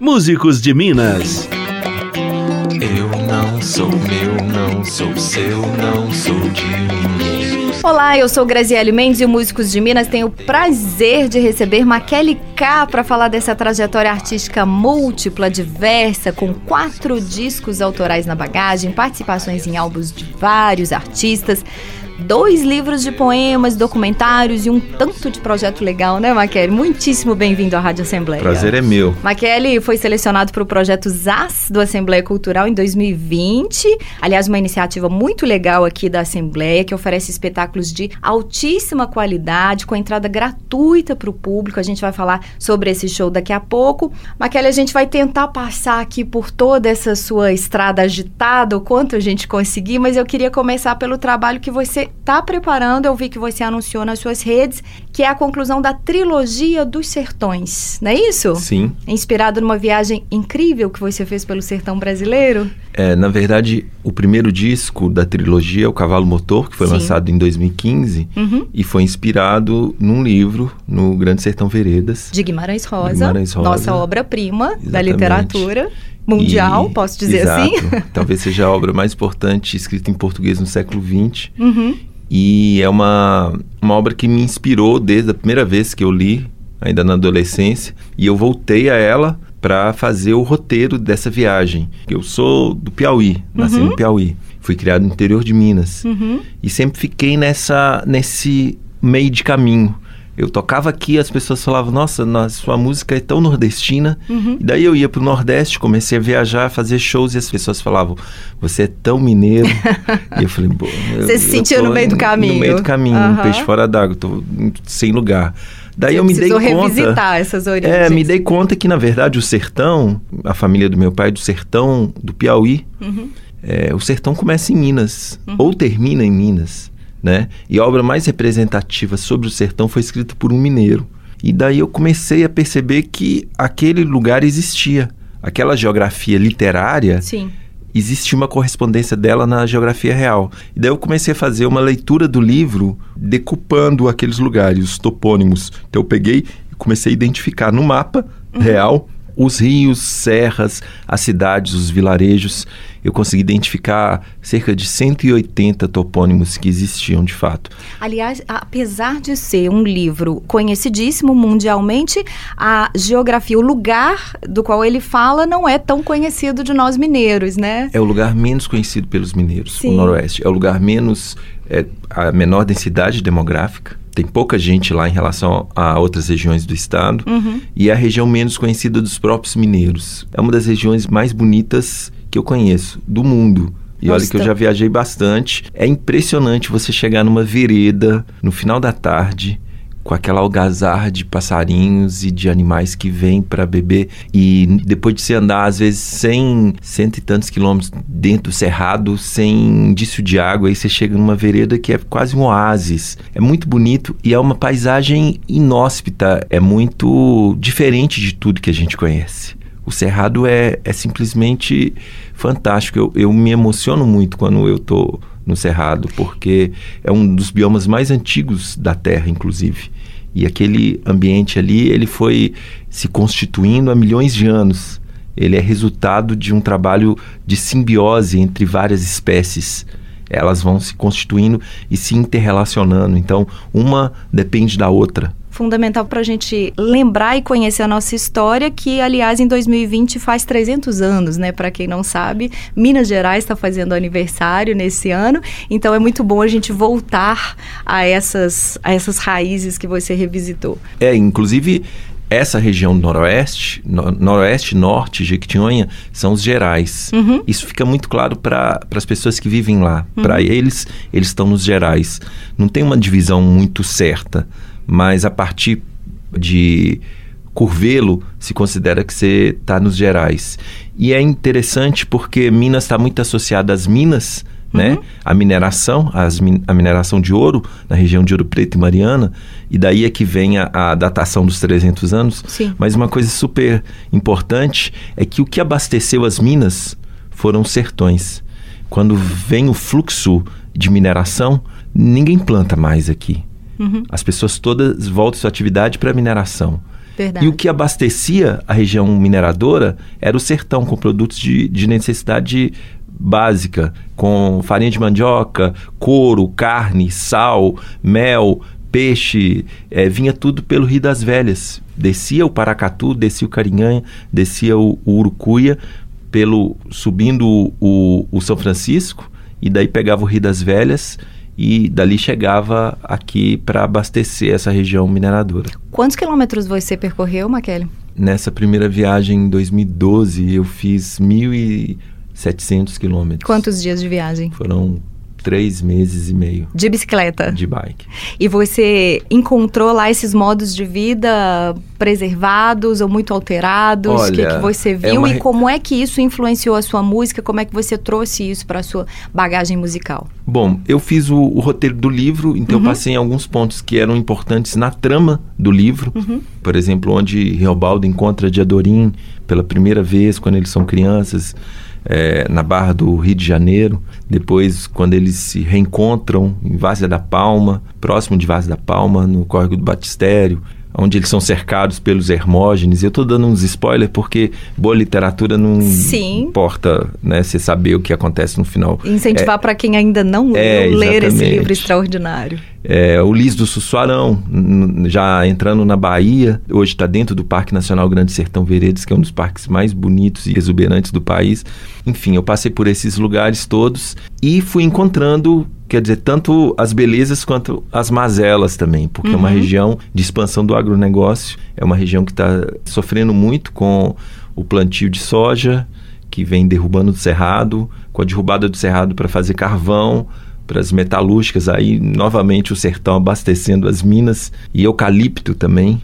Músicos de Minas. Eu não sou meu, não sou seu, não sou de ninguém. Olá, eu sou Graziele Mendes e o Músicos de Minas tem o prazer de receber Maquele K para falar dessa trajetória artística múltipla, diversa, com quatro discos autorais na bagagem, participações em álbuns de vários artistas dois livros de poemas, documentários e um tanto de projeto legal, né, Maquele? Muitíssimo bem-vindo à Rádio Assembleia. Prazer é meu. Maquele foi selecionado para o projeto ZAS do Assembleia Cultural em 2020. Aliás, uma iniciativa muito legal aqui da Assembleia que oferece espetáculos de altíssima qualidade, com entrada gratuita para o público. A gente vai falar sobre esse show daqui a pouco. Maquele, a gente vai tentar passar aqui por toda essa sua estrada agitada, o quanto a gente conseguir, mas eu queria começar pelo trabalho que você está preparando, eu vi que você anunciou nas suas redes, que é a conclusão da trilogia dos sertões, não é isso? Sim. Inspirado numa viagem incrível que você fez pelo sertão brasileiro? É, na verdade, o primeiro disco da trilogia é o Cavalo Motor, que foi Sim. lançado em 2015 uhum. e foi inspirado num livro no Grande Sertão Veredas. De Guimarães Rosa, Guimarães Rosa nossa obra-prima da literatura mundial, e, posso dizer exato, assim? talvez seja a obra mais importante escrita em português no século XX. Uhum. E é uma, uma obra que me inspirou desde a primeira vez que eu li, ainda na adolescência, e eu voltei a ela para fazer o roteiro dessa viagem. Eu sou do Piauí, nasci uhum. no Piauí. Fui criado no interior de Minas. Uhum. E sempre fiquei nessa, nesse meio de caminho eu tocava aqui, as pessoas falavam, nossa, sua música é tão nordestina. Uhum. E daí eu ia pro Nordeste, comecei a viajar, fazer shows, e as pessoas falavam, você é tão mineiro. e eu falei, pô. Você se sentiu no meio do caminho. No meio do caminho, uhum. um peixe fora d'água, tô sem lugar. Daí Você eu me dei conta. revisitar essas origens. É, me dei conta que, na verdade, o sertão, a família do meu pai do sertão do Piauí, uhum. é, o sertão começa em Minas, uhum. ou termina em Minas né? E a obra mais representativa sobre o sertão foi escrita por um mineiro. E daí eu comecei a perceber que aquele lugar existia. Aquela geografia literária Sim. existia uma correspondência dela na geografia real. E daí eu comecei a fazer uma leitura do livro decupando aqueles lugares, os topônimos. Então eu peguei e comecei a identificar no mapa uhum. real os rios, serras, as cidades, os vilarejos, eu consegui identificar cerca de 180 topônimos que existiam de fato. Aliás, apesar de ser um livro conhecidíssimo mundialmente, a geografia, o lugar do qual ele fala não é tão conhecido de nós mineiros, né? É o lugar menos conhecido pelos mineiros, Sim. o Noroeste. É o lugar menos, é, a menor densidade demográfica tem pouca gente lá em relação a outras regiões do estado uhum. e é a região menos conhecida dos próprios mineiros. É uma das regiões mais bonitas que eu conheço do mundo. E olha que eu já viajei bastante. É impressionante você chegar numa vereda no final da tarde com aquela algazarra de passarinhos e de animais que vêm para beber. E depois de se andar, às vezes, cem, cento e tantos quilômetros dentro do cerrado, sem indício de água, aí você chega numa vereda que é quase um oásis. É muito bonito e é uma paisagem inóspita, é muito diferente de tudo que a gente conhece. O cerrado é, é simplesmente fantástico. Eu, eu me emociono muito quando eu estou no Cerrado, porque é um dos biomas mais antigos da Terra, inclusive. E aquele ambiente ali, ele foi se constituindo há milhões de anos. Ele é resultado de um trabalho de simbiose entre várias espécies. Elas vão se constituindo e se interrelacionando. Então, uma depende da outra fundamental para a gente lembrar e conhecer a nossa história, que, aliás, em 2020 faz 300 anos, né? Para quem não sabe, Minas Gerais está fazendo aniversário nesse ano, então é muito bom a gente voltar a essas, a essas raízes que você revisitou. É, inclusive essa região noroeste, no, noroeste, norte, Jequitinhonha, são os gerais. Uhum. Isso fica muito claro para as pessoas que vivem lá. Uhum. Para eles, eles estão nos gerais. Não tem uma divisão muito certa mas a partir de Curvelo se considera que você está nos Gerais. E é interessante porque Minas está muito associada às minas, né? uhum. né? A mineração, as, a mineração de ouro na região de Ouro Preto e Mariana, e daí é que vem a, a datação dos 300 anos. Sim. Mas uma coisa super importante é que o que abasteceu as minas foram sertões. Quando vem o fluxo de mineração, ninguém planta mais aqui. Uhum. As pessoas todas voltam sua atividade para mineração. Verdade. E o que abastecia a região mineradora era o sertão, com produtos de, de necessidade básica, com farinha de mandioca, couro, carne, sal, mel, peixe, é, vinha tudo pelo Rio das Velhas. Descia o Paracatu, descia o Carinhanha, descia o, o Urucuia, pelo, subindo o, o, o São Francisco, e daí pegava o Rio das Velhas e dali chegava aqui para abastecer essa região mineradora. Quantos quilômetros você percorreu, Maquele? Nessa primeira viagem em 2012, eu fiz 1.700 quilômetros. Quantos dias de viagem? Foram três meses e meio. De bicicleta? De bike. E você encontrou lá esses modos de vida preservados ou muito alterados? O que, que você é viu? É E como é que isso influenciou a sua música? Como é que você trouxe isso para a sua bagagem musical? Bom, eu fiz o, o roteiro do livro, então uhum. eu passei em alguns pontos que eram importantes na trama do livro. Uhum. Por exemplo, onde Riobaldo encontra Diadorim pela primeira vez, quando eles são crianças é, na Barra do Rio de Janeiro. Depois, quando eles se reencontram em Várzea da Palma, próximo de Várzea da Palma, no Córrego do Batistério, onde eles são cercados pelos Hermógenes. Eu estou dando uns spoilers porque boa literatura não Sim. importa, né? Você saber o que acontece no final. Incentivar é, para quem ainda não é, leu ler esse livro extraordinário. É, o Lis do Sussuarão, já entrando na Bahia, hoje está dentro do Parque Nacional Grande Sertão Veredas, que é um dos parques mais bonitos e exuberantes do país. Enfim, eu passei por esses lugares todos e fui encontrando quer dizer, tanto as belezas quanto as mazelas também, porque uhum. é uma uhum. região de expansão do agronegócio, é uma região que está sofrendo muito com o plantio de soja, que vem derrubando o cerrado, com a derrubada do cerrado para fazer carvão, para as metalúrgicas, aí novamente o sertão abastecendo as minas e eucalipto também.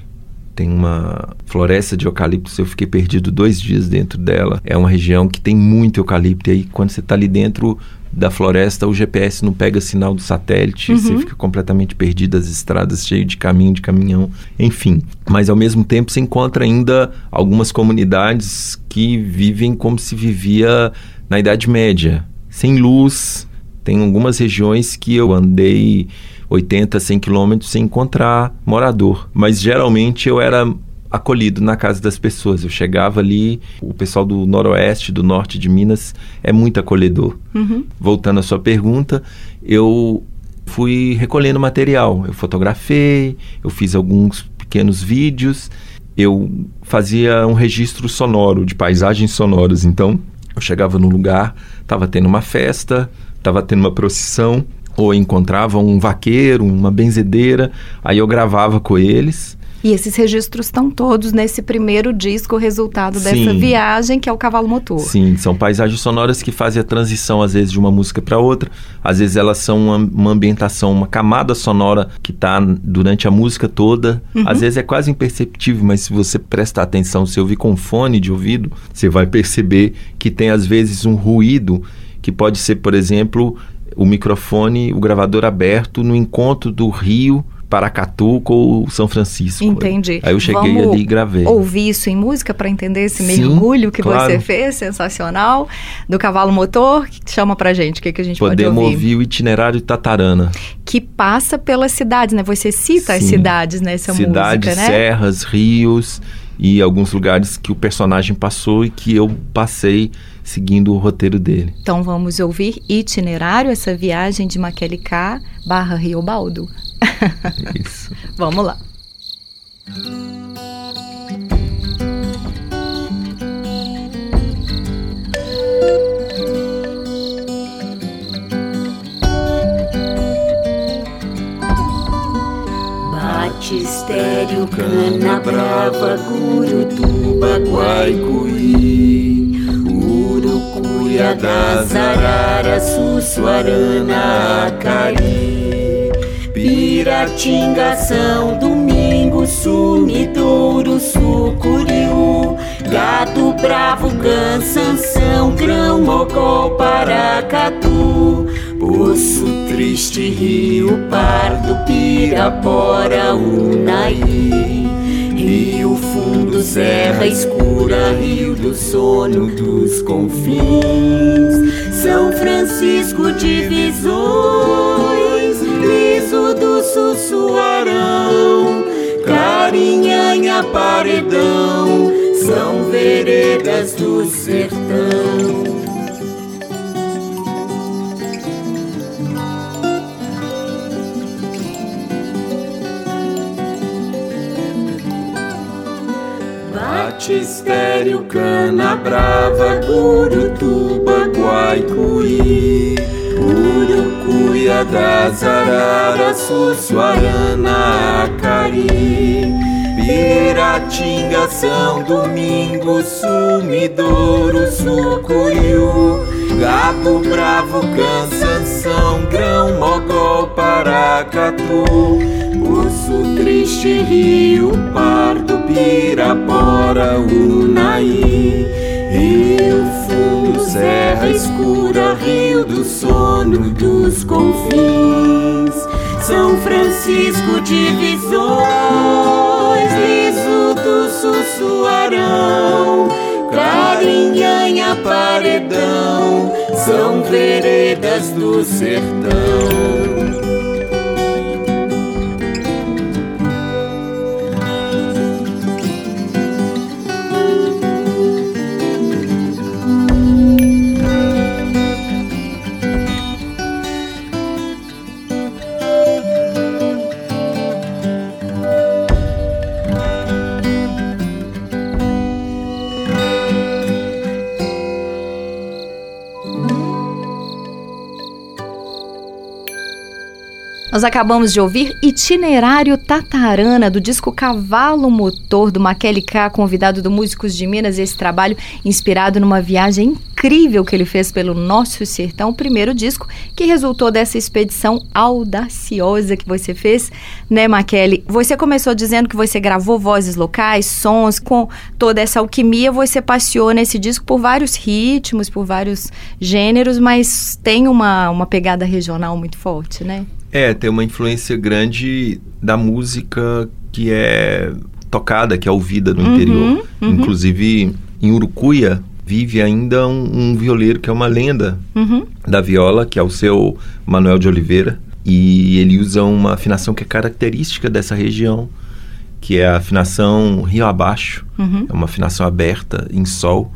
Tem uma floresta de eucalipto, eu fiquei perdido dois dias dentro dela. É uma região que tem muito eucalipto, e aí quando você está ali dentro da floresta, o GPS não pega sinal do satélite, uhum. você fica completamente perdido as estradas, cheio de caminho, de caminhão, enfim. Mas ao mesmo tempo você encontra ainda algumas comunidades que vivem como se vivia na Idade Média, sem luz, tem algumas regiões que eu andei 80, 100 quilômetros sem encontrar morador. Mas geralmente eu era acolhido na casa das pessoas. Eu chegava ali, o pessoal do noroeste, do norte de Minas é muito acolhedor. Uhum. Voltando à sua pergunta, eu fui recolhendo material. Eu fotografei, eu fiz alguns pequenos vídeos, eu fazia um registro sonoro de paisagens sonoras. Então, eu chegava num lugar, estava tendo uma festa, estava tendo uma procissão, ou encontrava um vaqueiro, uma benzedeira, aí eu gravava com eles. E esses registros estão todos nesse primeiro disco, resultado Sim. dessa viagem, que é o Cavalo Motor. Sim, são paisagens sonoras que fazem a transição, às vezes, de uma música para outra. Às vezes elas são uma, uma ambientação, uma camada sonora que está durante a música toda. Uhum. Às vezes é quase imperceptível, mas se você prestar atenção, se ouvir com fone de ouvido, você vai perceber que tem, às vezes, um ruído que pode ser, por exemplo, o microfone, o gravador aberto no encontro do rio Paracatu com São Francisco. Entendi. Aí eu cheguei Vamos ali e gravei. Ouvir isso em música para entender esse Sim, mergulho que claro. você fez, sensacional, do cavalo motor. Que chama pra gente, o que, que a gente Podemos pode ouvir? ouvir o itinerário de Tatarana. Que passa pelas cidades, né? Você cita Sim. as cidades nessa cidades, música, né? serras, rios e alguns lugares que o personagem passou e que eu passei seguindo o roteiro dele. Então vamos ouvir Itinerário, essa viagem de Maquelicá barra Rio Baldo. Isso. vamos lá. Batistério, Cana Brava, Gurutuba, Guaicuí Urucuia das Araras, Sussuarana, Acari Piratinga, São Domingo, Sumidouro, Sucuriú. Gato Bravo, Cansanção, Grão, Mocó, Paracatu. Poço Triste, Rio Pardo, Pirapora, Unaí. Rio Fundo, Serra Escura, Rio do Sono dos Confins. São Francisco, Divisões, Nhanha, paredão, são veredas do sertão. Batistério, Cana Brava, Gurutuba, Guaicuí, Urucuia das Araras, Sussuarana, Acari, Piratinga, São Domingos, Sumidouro, Sucuriú, Gato Bravo, Cansanção, Grão, Mogol, Paracatu, Urso Triste, Rio Pardo, Pirapora, Unai, Rio Fundo, Serra Escura, Rio do Sono dos Confins, São Francisco, Divisões, Liso do Sussuarão, Carinhanha, Paredão, são veredas do sertão. Nós acabamos de ouvir Itinerário Tatarana, do disco Cavalo Motor, do Maquele K, convidado do Músicos de Minas. Esse trabalho inspirado numa viagem incrível que ele fez pelo nosso sertão, o primeiro disco que resultou dessa expedição audaciosa que você fez, né, Maquele? Você começou dizendo que você gravou vozes locais, sons, com toda essa alquimia, você passeou nesse disco por vários ritmos, por vários gêneros, mas tem uma, uma pegada regional muito forte, né? É, tem uma influência grande da música que é tocada, que é ouvida no Uhum, interior. uhum. Inclusive, em Urucuia, vive ainda um, um violeiro que é uma lenda Uhum. da viola, que é o seu Manuel de Oliveira. E ele usa uma afinação que é característica dessa região, que é a afinação rio abaixo. Uhum. É uma afinação aberta em sol,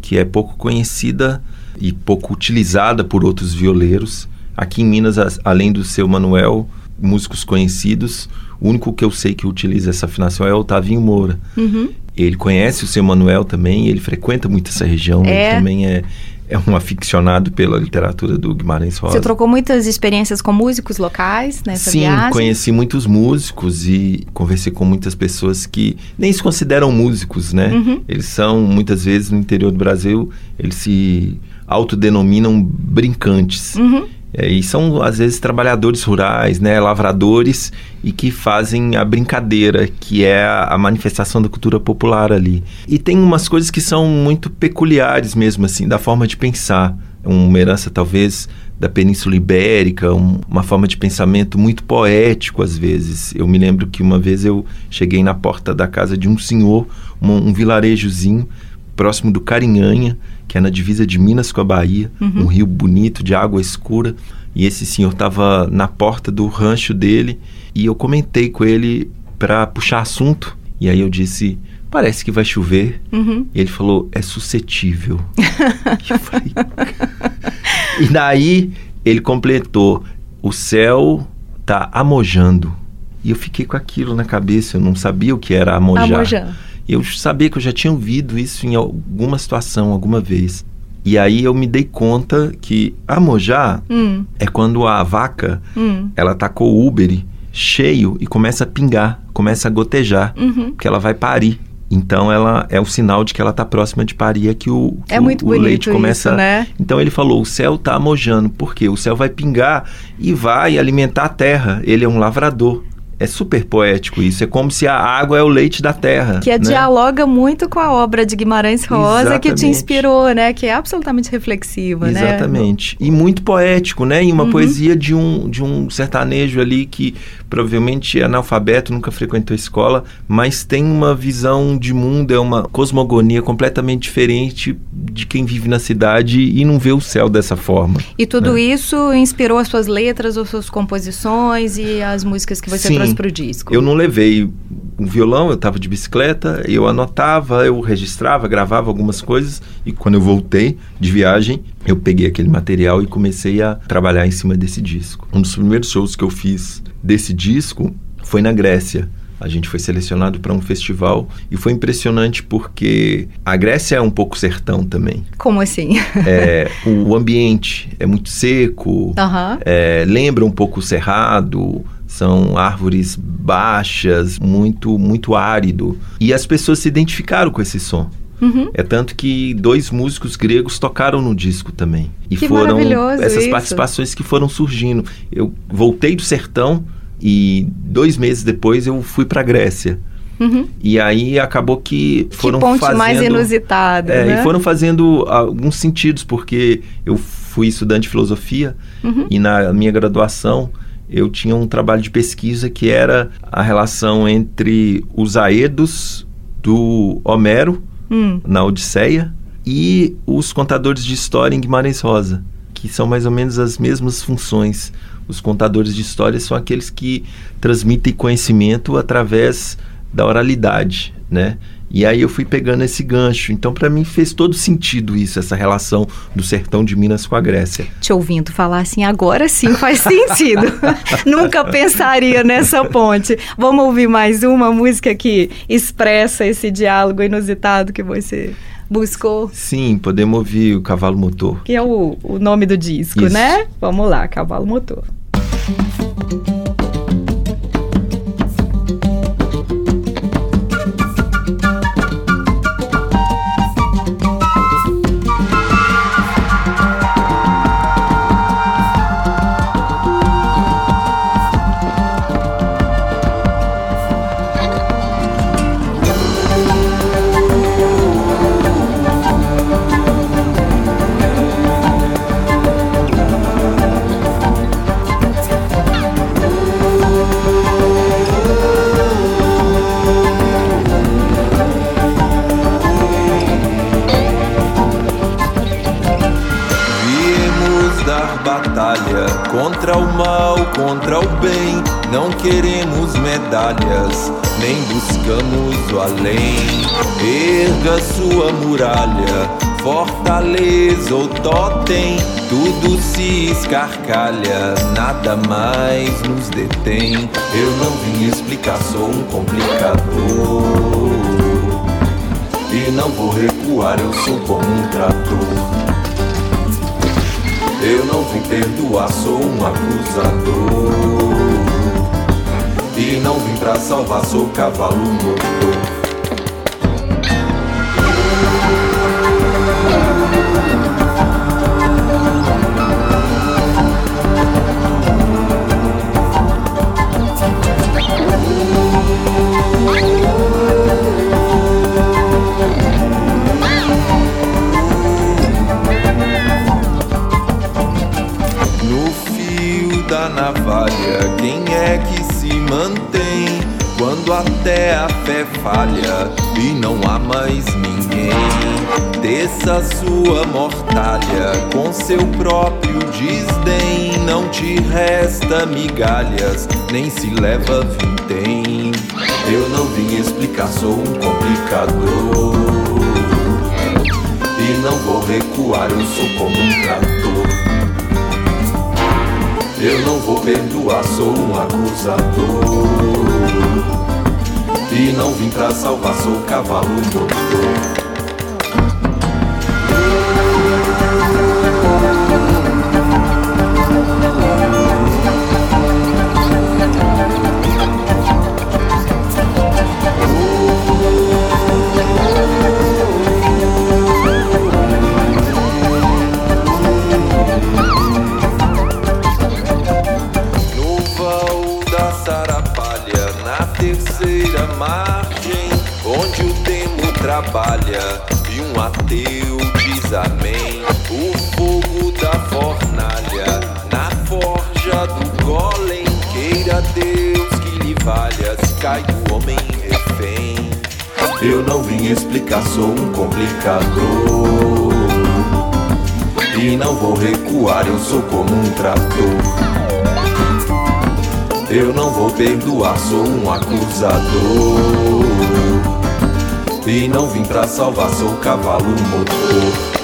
que é pouco conhecida e pouco utilizada por outros violeiros. Aqui em Minas, as- além do seu Manuel, músicos conhecidos, o único que eu sei que utiliza essa afinação é o Otavinho Moura. Uhum. Ele conhece o seu Manuel também, ele frequenta muito essa região, É. ele também é, é um aficionado pela literatura do Guimarães Rosa. Você trocou muitas experiências com músicos locais nessa Sim, viagem? conheci muitos músicos e conversei com muitas pessoas que nem se consideram músicos, né? Uhum. Eles são, muitas vezes, no interior do Brasil, eles se autodenominam brincantes. Uhum. É, e são, às vezes, trabalhadores rurais, né? Lavradores e que fazem a brincadeira, que é a, manifestação da cultura popular ali. E tem umas coisas que são muito peculiares mesmo, assim, da forma de pensar. Uma herança, talvez, da Península Ibérica, um- uma forma de pensamento muito poético, às vezes. Eu me lembro que uma vez eu cheguei na porta da casa de um senhor, um, um vilarejozinho, próximo do Carinhanha, que é na divisa de Minas com a Bahia, um rio bonito, de água escura. E esse senhor estava na porta do rancho dele e eu comentei com ele para puxar assunto. E aí eu disse: Parece que vai chover. Uhum. E ele falou: É suscetível. E falei, e daí ele completou: O céu tá amojando. E eu fiquei com aquilo na cabeça, eu não sabia o que era amojar. Amojan. Eu sabia que eu já tinha ouvido isso em alguma situação, alguma vez. E aí eu me dei conta que amojar Hum, é quando a vaca, hum, ela tá com o úbere cheio e começa a pingar, começa a gotejar, uhum. porque ela vai parir. Então ela é o sinal de que ela tá próxima de parir, é que o, É o- muito o leite começa. isso, né? Então ele falou: o céu tá amojando, porque o céu vai pingar e vai alimentar a terra. Ele é um lavrador. É super poético isso. É como se a água é o leite da terra. Que é né? dialoga muito com a obra de Guimarães Rosa, que te Exatamente. inspirou, né? Que é absolutamente reflexiva, né? Exatamente. E muito poético, né? E uma Uhum. poesia de um, de um sertanejo ali que provavelmente é analfabeto, nunca frequentou escola, mas tem uma visão de mundo, é uma cosmogonia completamente diferente de quem vive na cidade e não vê o céu dessa forma. E tudo É. isso inspirou as suas letras, as suas composições e as músicas que você Sim, para o disco? Eu não levei um violão, eu estava de bicicleta, eu anotava, eu registrava, gravava algumas coisas e quando eu voltei de viagem, eu peguei aquele material e comecei a trabalhar em cima desse disco. Um dos primeiros shows que eu fiz desse disco foi na Grécia. A gente foi selecionado para um festival e foi impressionante porque a Grécia é um pouco sertão também. Como assim? É, o ambiente é muito seco, Aham. é, lembra um pouco o cerrado, são árvores baixas, muito muito árido. E as pessoas se identificaram com esse som. Uhum. É tanto que dois músicos gregos tocaram no disco também. E Que foram maravilhoso essas isso. participações que foram surgindo. Eu voltei do sertão e dois meses depois eu fui para Grécia. Uhum. E aí acabou que foram que ponte fazendo mais inusitada, é, né? E foram fazendo alguns sentidos, porque eu fui estudante de filosofia Uhum. e na minha graduação eu tinha um trabalho de pesquisa que era a relação entre os aedos do Homero Hum. na Odisseia e os contadores de história em Guimarães Rosa, que são mais ou menos as mesmas funções. Os contadores de história são aqueles que transmitem conhecimento através da oralidade, né? E aí eu fui pegando esse gancho. Então, para mim, fez todo sentido isso, essa relação do sertão de Minas com a Grécia. Te ouvindo falar assim, agora sim faz sentido. Nunca pensaria nessa ponte. Vamos ouvir mais uma música que expressa esse diálogo inusitado que você buscou, Sim, podemos ouvir o cavalo motor. que é o, o nome do disco, Isso. né? Vamos lá, Cavalo Motor. Detém. Eu não vim explicar, sou um complicador. E não vou recuar, eu sou como um trator. Eu não vim perdoar, sou um acusador. E não vim pra salvar, sou cavalo motor. Migalhas, nem se leva vintém. Eu não vim explicar, sou um complicador. E não vou recuar, eu sou como um trator. Eu não vou perdoar, sou um acusador. E não vim pra salvar, sou cavalo motor. Trabalha e um ateu diz amém. O fogo da fornalha, na forja do golem, queira Deus que lhe valha, se cai do homem refém. Eu não vim explicar, sou um complicador. E não vou recuar, eu sou como um trator. Eu não vou perdoar, sou um acusador. E não vim pra salvar, sou cavalo motor.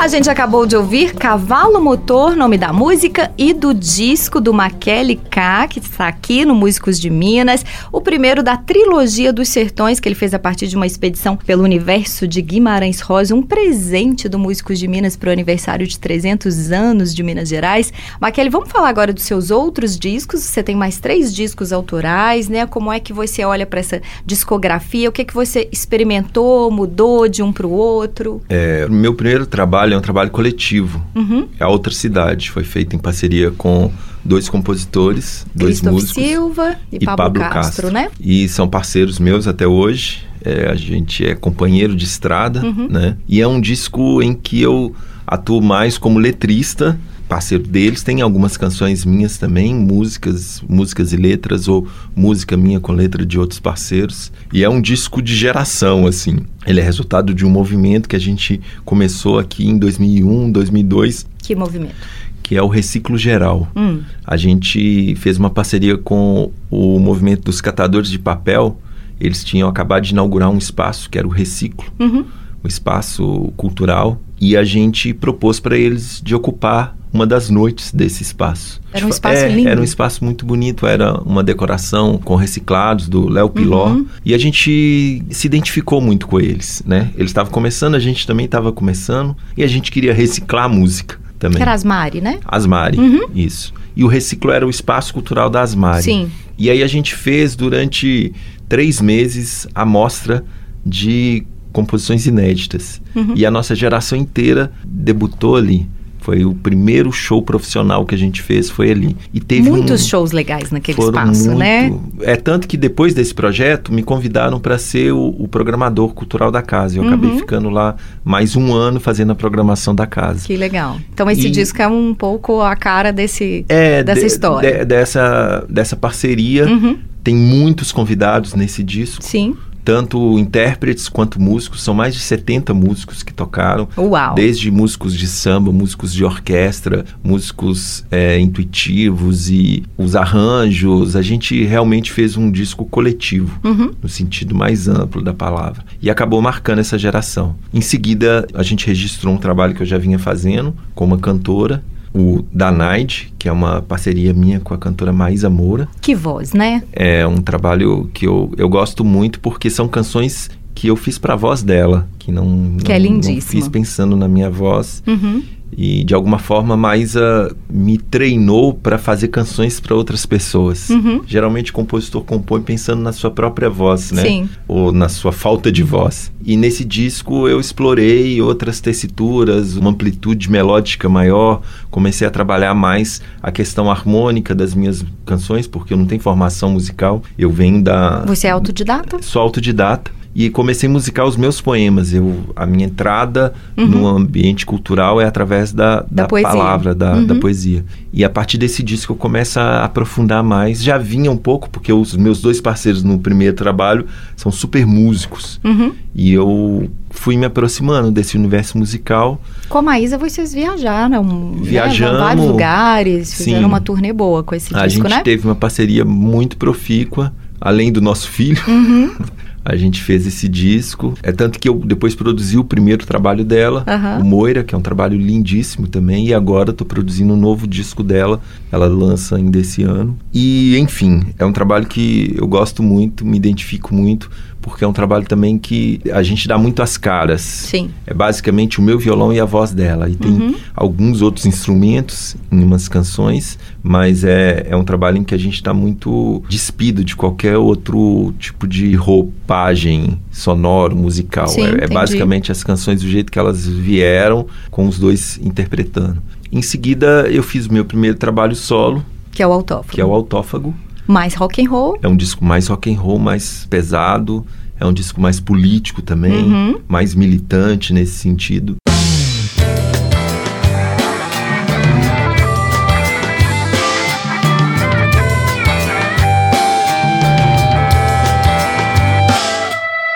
A gente acabou de ouvir Cavalo Motor, nome da música e do disco do Maquele K, que está aqui no Músicos de Minas, o primeiro da trilogia dos Sertões, que ele fez a partir de uma expedição pelo universo de Guimarães Rosa, um presente do Músicos de Minas para o aniversário de 300 anos de Minas Gerais. Maquele, vamos falar agora dos seus outros discos. Você tem mais três discos autorais, né? Como é que você olha para essa discografia? O que, é que você experimentou, mudou de um para o outro? É, meu primeiro trabalho trabalho é um trabalho coletivo. Uhum. É a outra cidade. Foi feito em parceria com dois compositores, dois Christoph músicos. Silva e, e Pablo, Pablo Castro, Castro, né? E são parceiros meus até hoje. É, a gente é companheiro de estrada, uhum. né? E é um disco em que eu atuo mais como letrista parceiro deles. Tem algumas canções minhas também, músicas, músicas e letras, ou música minha com letra de outros parceiros. E é um disco de geração, assim. Ele é resultado de um movimento que a gente começou aqui em 2001, 2002. Que movimento? que é o Reciclo Geral. Hum. A gente fez uma parceria com o movimento dos catadores de papel. Eles tinham acabado de inaugurar um espaço que era o Reciclo, uhum. um espaço cultural, e a gente propôs para eles de ocupar uma das noites desse espaço. Era um espaço é, lindo. Era um espaço muito bonito, era uma decoração com reciclados do Léo Piló. Uhum. E a gente se identificou muito com eles, né? Eles estavam começando, a gente também estava começando. E a gente queria reciclar a música também. Que era Asmari, né? Asmari, uhum. isso. E o Reciclo era o espaço cultural da Asmari. Sim. E aí a gente fez durante três meses a mostra de composições inéditas. Uhum. E a nossa geração inteira debutou ali. Foi o primeiro show profissional que a gente fez, foi ali. E teve muitos um, shows legais naquele espaço, muito, né? É tanto que depois desse projeto me convidaram para ser o, o, programador cultural da casa. Eu uhum. acabei ficando lá mais um ano fazendo a programação da casa. Que legal. Então esse e, disco é um pouco a cara desse é, dessa de, história, de, dessa dessa parceria. Uhum. Tem muitos convidados nesse disco. Sim tanto intérpretes quanto músicos, são mais de 70 músicos que tocaram. Uau. Desde músicos de samba, músicos de orquestra, músicos é, intuitivos e os arranjos. A gente realmente fez um disco coletivo, uhum. no sentido mais amplo da palavra. E acabou marcando essa geração. Em seguida, a gente registrou um trabalho que eu já vinha fazendo com uma cantora o Danaide, que é uma parceria minha com a cantora Maísa Moura. Que voz, né? É um trabalho que eu, eu gosto muito porque são canções que eu fiz para a voz dela, que não, que é não, é lindíssimo. não fiz pensando na minha voz. Uhum. E de alguma forma Maísa me treinou para fazer canções para outras pessoas. Uhum. Geralmente o compositor compõe pensando na sua própria voz, né? Sim. Ou na sua falta de voz. E nesse disco eu explorei outras tessituras, uma amplitude melódica maior, comecei a trabalhar mais a questão harmônica das minhas canções, porque eu não tenho formação musical. Eu venho da Você é autodidata? Sou autodidata e comecei a musicar os meus poemas. Eu, a minha entrada uhum. no ambiente cultural é através da, da, da palavra, da, uhum. da, poesia. E a partir desse disco eu começo a aprofundar mais. Já vinha um pouco, porque os meus dois parceiros no primeiro trabalho são super músicos. Uhum. E eu fui me aproximando desse universo musical. Com a Maísa vocês viajaram, né? Viajamos. Né? vários lugares, fizeram Sim. uma turnê boa com esse a disco, né? A gente teve uma parceria muito profícua, além do nosso filho. A gente fez esse disco. É tanto que eu depois produzi o primeiro trabalho dela, uhum. o Moira, que é um trabalho lindíssimo também. E agora estou produzindo um novo disco dela. Ela lança ainda esse ano. E, enfim, é um trabalho que eu gosto muito, me identifico muito, porque é um trabalho também que a gente dá muito as caras. Sim. É basicamente o meu violão e a voz dela. E tem Uhum. alguns outros instrumentos em umas canções, mas é, é um trabalho em que a gente está muito despido de qualquer outro tipo de roupagem sonoro, musical. Sim, é, é basicamente as canções do jeito que elas vieram, com os dois interpretando. Em seguida, eu fiz o meu primeiro trabalho solo, Que é o autófago. que é o Autófago. Mais rock and roll. É um disco mais rock and roll, mais pesado. É um disco mais político também, Uhum. mais militante nesse sentido.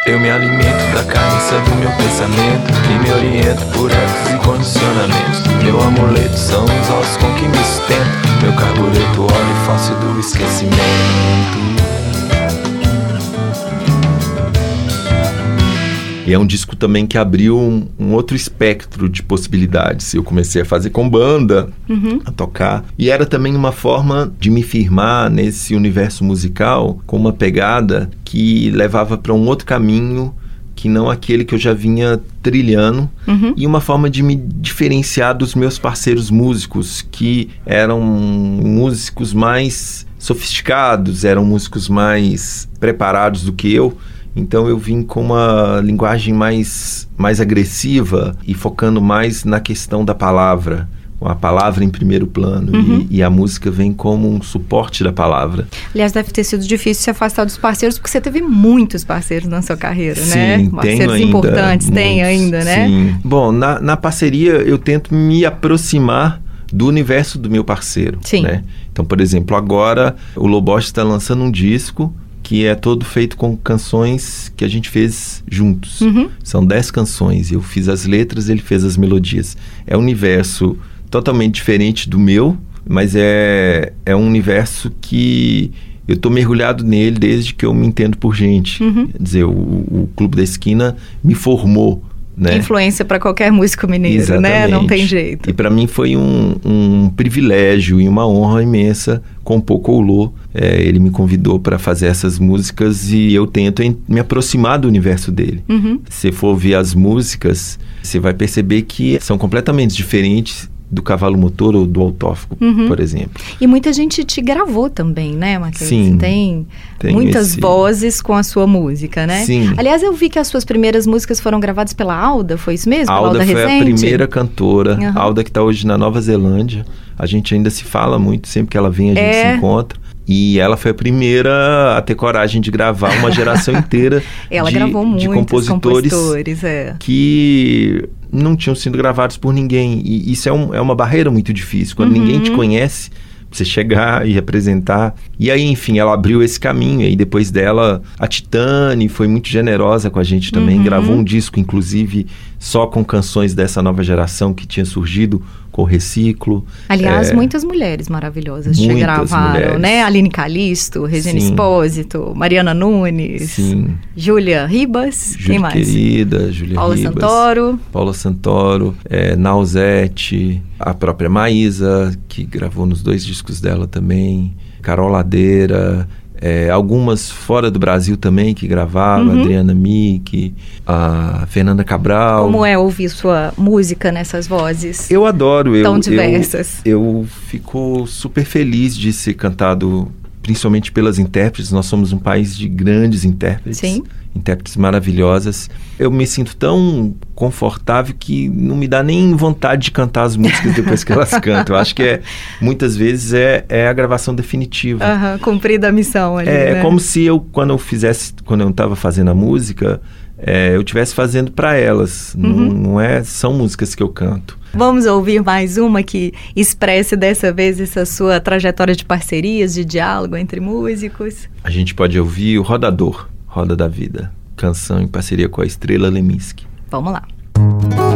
Eu me alimento do meu pensamento. E me oriento por etos e condicionamentos. Meu amuleto são os ossos com que me sustento. Meu carbureto, óleo fácil do esquecimento. E é um disco também que abriu um, um outro espectro de possibilidades. Eu comecei a fazer com banda, a tocar. E era também uma forma de me firmar nesse universo musical com uma pegada que levava para um outro caminho que não aquele que eu já vinha trilhando Uhum. e uma forma de me diferenciar dos meus parceiros músicos que eram músicos mais sofisticados, eram músicos mais preparados do que eu. Então eu vim com uma linguagem mais, mais agressiva e focando mais na questão da palavra, com a palavra em primeiro plano Uhum. e, e a música vem como um suporte da palavra. Aliás, deve ter sido difícil se afastar dos parceiros, porque você teve muitos parceiros na sua carreira, né? Sim, Parceiros tenho ainda importantes, tem muitos. ainda, né? Sim. Bom, na, na parceria eu tento me aproximar do universo do meu parceiro. Sim. Né? Então, por exemplo, agora o Lobosch está lançando um disco que é todo feito com canções que a gente fez juntos. Uhum. São dez canções. Eu fiz as letras, ele fez as melodias. É um universo totalmente diferente do meu, mas é, é um universo que eu estou mergulhado nele desde que eu me entendo por gente. Uhum. Quer dizer, o, o Clube da Esquina me formou, né? Influência para qualquer músico mineiro, né? Não tem jeito. E para mim foi um, um privilégio e uma honra imensa compor com o Lô. É, ele me convidou para fazer essas músicas e eu tento en- me aproximar do universo dele. Uhum. Se for ouvir as músicas, você vai perceber que são completamente diferentes do cavalo motor ou do autófago, Uhum. por exemplo. E muita gente te gravou também, né, Matheus? Sim, Tem tem muitas esse- vozes com a sua música, né? Sim. Aliás, eu vi que as suas primeiras músicas foram gravadas pela Alda, foi isso mesmo? A Pela Alda foi a primeira cantora, a Alda que está hoje na Nova Zelândia. A gente ainda se fala muito, sempre que ela vem a gente É. se encontra. E ela foi a primeira a ter coragem de gravar uma geração inteira Ela de, gravou de compositores, compositores, é. que não tinham sido gravados por ninguém. E isso é, um- é uma barreira muito difícil. Quando Uhum. ninguém te conhece, você chegar e apresentar. E aí, enfim, ela abriu esse caminho. E aí, depois dela, a Titane foi muito generosa com a gente também. Uhum. Gravou um disco, inclusive, só com canções dessa nova geração que tinha surgido com o Reciclo. Aliás, É, muitas mulheres maravilhosas Muitas gravaram, mulheres. né? Aline Calisto, Regina Sim. Espósito, Mariana Nunes, Sim. Júlia Ribas, quem Júlia mais? Querida, Júlia Paula Ribas. Santoro. Paula Santoro, é, Nausete, a própria Maísa, que gravou nos dois discos dela também, Carol Ladeira, é, algumas fora do Brasil também que gravaram, Uhum. Adriana Mick, a Fernanda Cabral. Como é ouvir sua música nessas vozes? Eu adoro. Eu, Tão eu- diversas. Eu, fico super feliz de ser cantado, principalmente pelas intérpretes. Nós somos um país de grandes intérpretes. Sim. Intérpretes maravilhosas. Eu me sinto tão confortável que não me dá nem vontade de cantar as músicas depois que elas cantam. Eu acho que é, muitas vezes é, é a gravação definitiva. Aham, cumprida a missão ali, É, né? é como se eu, quando eu fizesse, quando eu estava fazendo a música, é, eu estivesse fazendo para elas. Não, Uhum. não é, são músicas que eu canto. Vamos ouvir mais uma que expresse dessa vez essa sua trajetória de parcerias, de diálogo entre músicos. A gente pode ouvir o Rodador, Roda da Vida, canção em parceria com a Estrela Leminski. Vamos lá.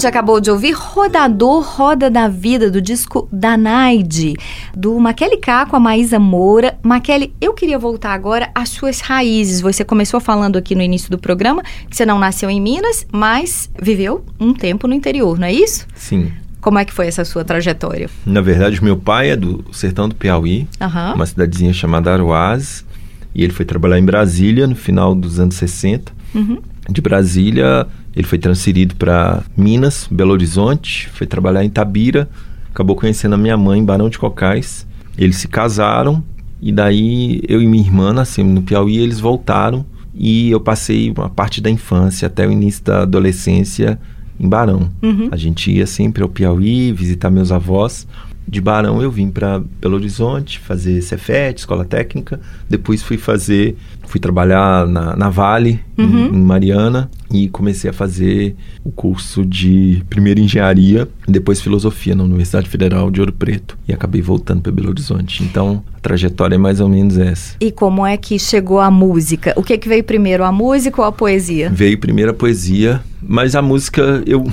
Gente acabou de ouvir Rodador Roda da Vida, do disco da Naide, do Maquele K com a Maísa Moura. Maquele, eu queria voltar agora às suas raízes. Você começou falando aqui no início do programa que você não nasceu em Minas, mas viveu um tempo no interior, não é isso? Sim. Como é que foi essa sua trajetória? Na verdade, meu pai é do sertão do Piauí, uhum. uma cidadezinha chamada Aruás, e ele foi trabalhar em Brasília no final dos anos 60. Uhum. De Brasília, ele foi transferido para Minas, Belo Horizonte, foi trabalhar em Tabira, acabou conhecendo a minha mãe em Barão de Cocais. Eles se casaram e daí eu e minha irmã nascemos no Piauí, eles voltaram e eu passei uma parte da infância até o início da adolescência em Barão. Uhum. A gente ia sempre ao Piauí visitar meus avós de Barão eu vim para Belo Horizonte fazer Cefet, escola técnica. Depois fui fazer, fui trabalhar na, na Vale, uhum. em, em, Mariana, e comecei a fazer o curso de primeiro engenharia, depois filosofia na Universidade Federal de Ouro Preto. E acabei voltando para Belo Horizonte. Então, a trajetória é mais ou menos essa. E como é que chegou a música? O que, que veio primeiro, a música ou a poesia? Veio primeiro a poesia, mas a música eu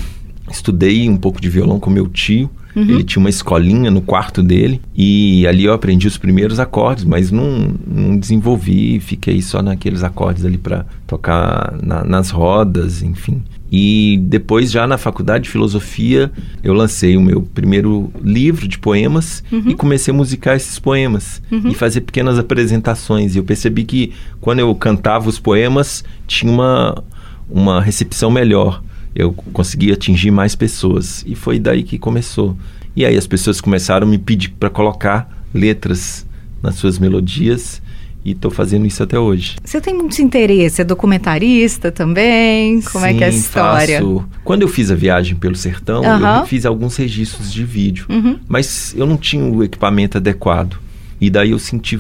estudei um pouco de violão com meu tio. Uhum. Ele tinha uma escolinha no quarto dele e ali eu aprendi os primeiros acordes, mas não, não desenvolvi, fiquei só naqueles acordes ali para tocar na, nas rodas, enfim. E depois, já na faculdade de filosofia, eu lancei o meu primeiro livro de poemas uhum. e comecei a musicar esses poemas uhum. e fazer pequenas apresentações. E eu percebi que quando eu cantava os poemas, tinha uma, uma recepção melhor eu consegui atingir mais pessoas. E foi daí que começou. E aí as pessoas começaram a me pedir para colocar letras nas suas melodias e estou fazendo isso até hoje. Você tem muito interesse? É documentarista também? Como Sim, é que é a história? Faço. Quando eu fiz a viagem pelo sertão, eu fiz alguns registros de vídeo, uhum. mas eu não tinha o equipamento adequado. E daí eu senti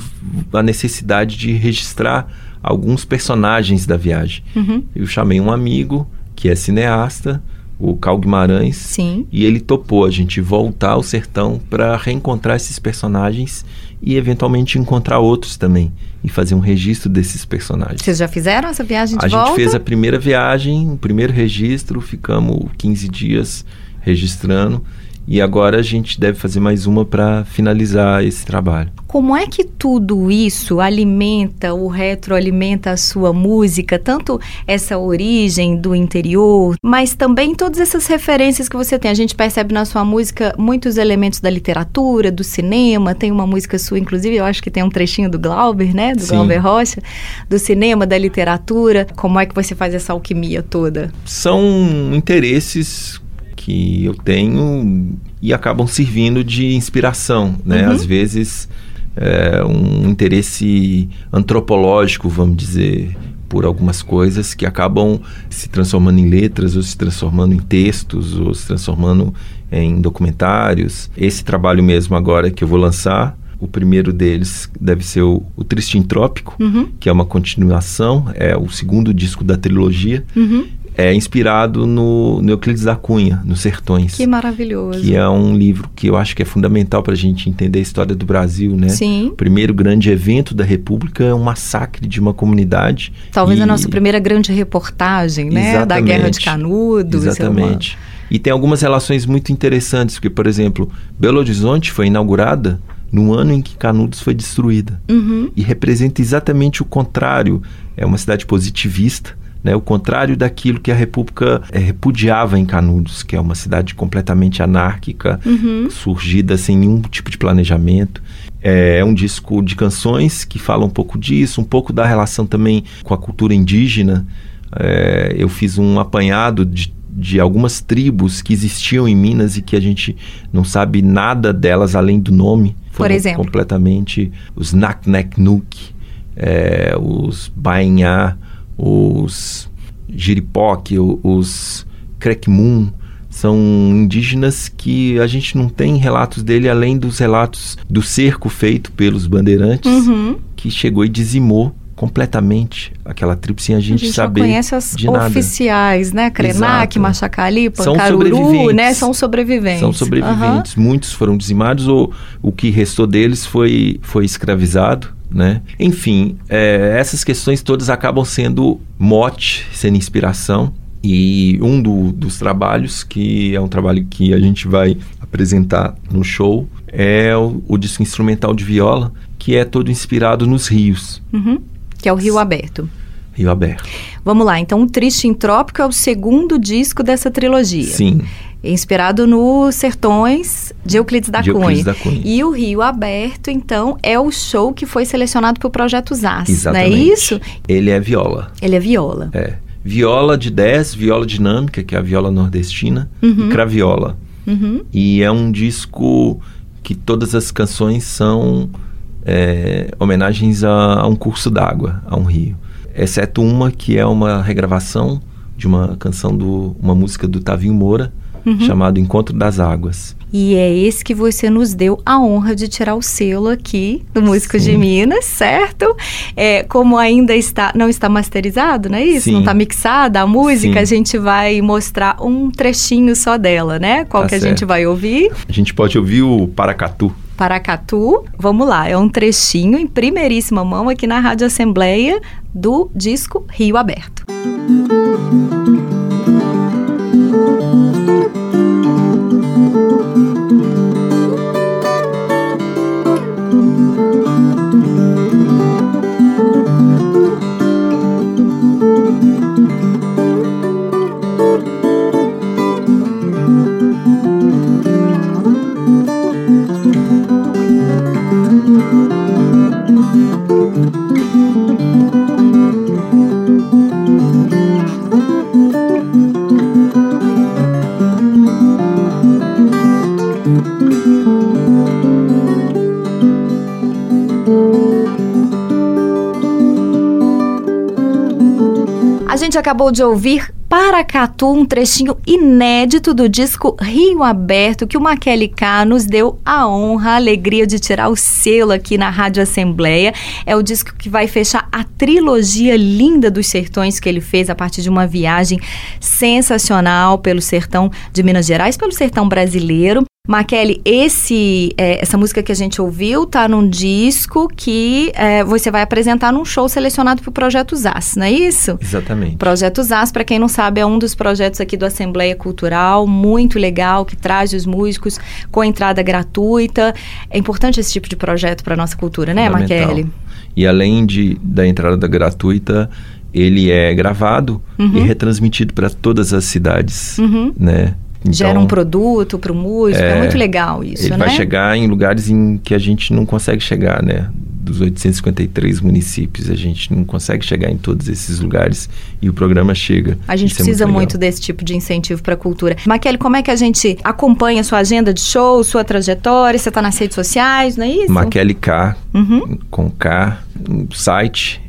a necessidade de registrar alguns personagens da viagem. Uhum. Eu chamei um amigo que é cineasta, o Cal Guimarães. Sim. E ele topou a gente voltar ao sertão para reencontrar esses personagens e eventualmente encontrar outros também e fazer um registro desses personagens. Vocês já fizeram essa viagem de a volta? A gente fez a primeira viagem, o primeiro registro, ficamos 15 dias registrando e agora a gente deve fazer mais uma para finalizar esse trabalho. Como é que tudo isso alimenta ou retroalimenta a sua música, tanto essa origem do interior, mas também todas essas referências que você tem? A gente percebe na sua música muitos elementos da literatura, do cinema. Tem uma música sua, inclusive, eu acho que tem um trechinho do Glauber, né? Do Sim. Glauber Rocha, do cinema, da literatura. Como é que você faz essa alquimia toda? São interesses que eu tenho e acabam servindo de inspiração, né? Uhum. Às vezes é, um interesse antropológico, vamos dizer, por algumas coisas que acabam se transformando em letras ou se transformando em textos ou se transformando em documentários. Esse trabalho mesmo agora que eu vou lançar O primeiro deles deve ser o, o Tristim Trópico, Uhum. que é uma continuação, é o segundo disco da trilogia. Uhum. É inspirado no, no Euclides da Cunha, nos Sertões. Que maravilhoso. que é um livro que eu acho que é fundamental para a gente entender a história do Brasil, né? Sim. O primeiro grande evento da República é um massacre de uma comunidade. Talvez e- a nossa primeira grande reportagem, né? Da Guerra de Exatamente. Canudos. Exatamente. E tem algumas relações muito interessantes, porque, por exemplo, Belo Horizonte foi inaugurada no ano em que Canudos foi destruída. Uhum. E representa exatamente o contrário. É uma cidade positivista, né? o contrário daquilo que a República eh, repudiava em Canudos, que é uma cidade completamente anárquica, Uhum. surgida sem nenhum tipo de planejamento. É um disco de canções que fala um pouco disso, um pouco da relação também com a cultura indígena. É, eu fiz um apanhado de, de algumas tribos que existiam em Minas e que a gente não sabe nada delas além do nome. Foram exemplo? Completamente os Naknek-Nuk, é, os Bainhá, os Jiripoque, os Crecmun, são indígenas que a gente não tem relatos dele além dos relatos do cerco feito pelos bandeirantes, Uhum. que chegou e dizimou completamente aquela tribo sem a A gente, gente só saber conhece as de nada. oficiais, né? Krenak. Machacali, Pancaruru, sobreviventes. né? São sobreviventes. São sobreviventes. Muitos foram dizimados ou o que restou deles foi, foi escravizado. Né? Enfim, é, essas questões todas acabam sendo mote, sendo inspiração. E um do- dos trabalhos, que é um trabalho que a gente vai apresentar no show, é o, o disco instrumental de viola, que é todo inspirado nos rios. Uhum. Que é o Rio Aberto. Rio Aberto. Vamos lá, então o Triste em Trópico é o segundo disco dessa trilogia. Sim, Inspirado nos Sertões de Euclides da de Euclides Cunha. da Cunha. E o Rio Aberto, então, é o show que foi selecionado para o Projeto ZAS, Exatamente. não é isso? Ele é viola. Ele é viola. É. Viola de 10, viola dinâmica, que é a viola nordestina, Uhum. e craviola. Uhum. E é um disco que todas as canções são é, homenagens a, a um curso d'água, a um rio. Exceto uma que é uma regravação de uma canção, do, uma música do Tavinho Moura, Uhum. chamado Encontro das Águas. E é esse que você nos deu a honra de tirar o selo aqui do Músicos de Sim. Minas, certo? É, como ainda está, não está masterizado, não é isso? Sim. Não está mixada a música, Sim. a gente vai mostrar um trechinho só dela, né? Qual Tá que a gente vai ouvir? A gente pode ouvir o Paracatu. Paracatu. Vamos lá, é um trechinho em primeiríssima mão aqui na Rádio Assembleia do disco Rio Aberto. A gente acabou de ouvir Paracatu, um trechinho inédito do disco Rio Aberto, que o Maquele K nos deu a honra, a alegria de tirar o selo aqui na Rádio Assembleia. É o disco que vai fechar a trilogia linda dos sertões que ele fez a partir de uma viagem sensacional pelo sertão de Minas Gerais, pelo sertão brasileiro. Maquele, esse, é, essa música que a gente ouviu tá num disco que é, você vai apresentar num show selecionado para o Projeto ZAS, não é isso? Exatamente. Projeto ZAS, para quem não sabe, é um dos projetos aqui do Assembleia Cultural, muito legal, que traz os músicos com entrada gratuita. É importante esse tipo de projeto para nossa cultura, né. Maquele? E além de, da entrada gratuita, ele é gravado e retransmitido para todas as cidades, Uhum. né? Gera Então, um produto para o músico, é, é, muito legal isso, Ele né? vai chegar em lugares em que a gente não consegue chegar, né? Dos 853 municípios, a gente não consegue chegar em todos esses lugares e o programa chega. A gente Isso é precisa legal. muito desse tipo de incentivo para a cultura. Maquele, como é que a gente acompanha a sua agenda de show, sua trajetória? Você está nas redes sociais, não é isso? Maquele K, Uhum. com K, site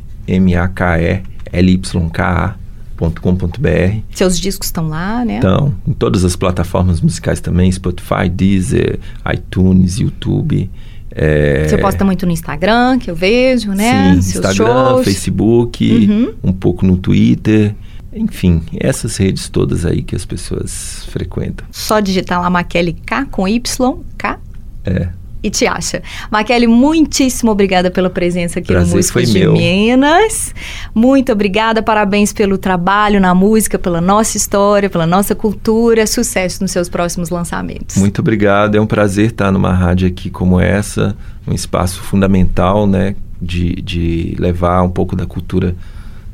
M-A-K-E-L-Y-K-A.com.br. Seus discos estão lá, né? Então, em todas as plataformas musicais também, Spotify, Deezer, iTunes, YouTube. É... Você posta muito no Instagram, que eu vejo, né? Sim, Seus Instagram, shows. Facebook, uhum. um pouco no Twitter. Enfim, essas redes todas aí que as pessoas frequentam. Só digitar lá Maquele K com Y, K. É e te acha. Maquele, muitíssimo obrigada pela presença aqui Prazer no Músicos de meu. Minas. Muito obrigada, parabéns pelo trabalho na música, pela nossa história, pela nossa cultura. Sucesso nos seus próximos lançamentos. Muito obrigado, é um prazer estar numa rádio aqui como essa, um espaço fundamental, né, de, de levar um pouco da cultura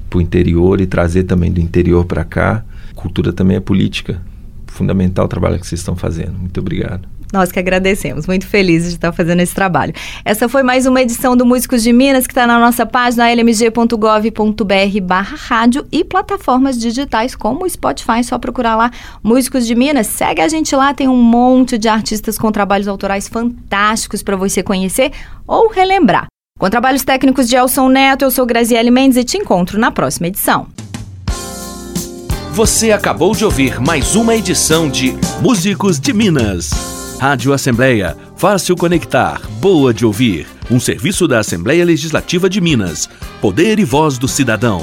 para o interior e trazer também do interior para cá. Cultura também é política. Fundamental o trabalho que vocês estão fazendo. Muito obrigado. Nós que agradecemos, muito felizes de estar fazendo esse trabalho. Essa foi mais uma edição do Músicos de Minas, que está na nossa página lmg.gov.br barra rádio e plataformas digitais como o Spotify, só procurar lá Músicos de Minas. Segue a gente lá, tem um monte de artistas com trabalhos autorais fantásticos para você conhecer ou relembrar. Com trabalhos técnicos de Elson Neto, eu sou Graziele Mendes e te encontro na próxima edição. Você acabou de ouvir mais uma edição de Músicos de Minas. Rádio Assembleia, fácil conectar, boa de ouvir. Um serviço da Assembleia Legislativa de Minas. Poder e voz do cidadão.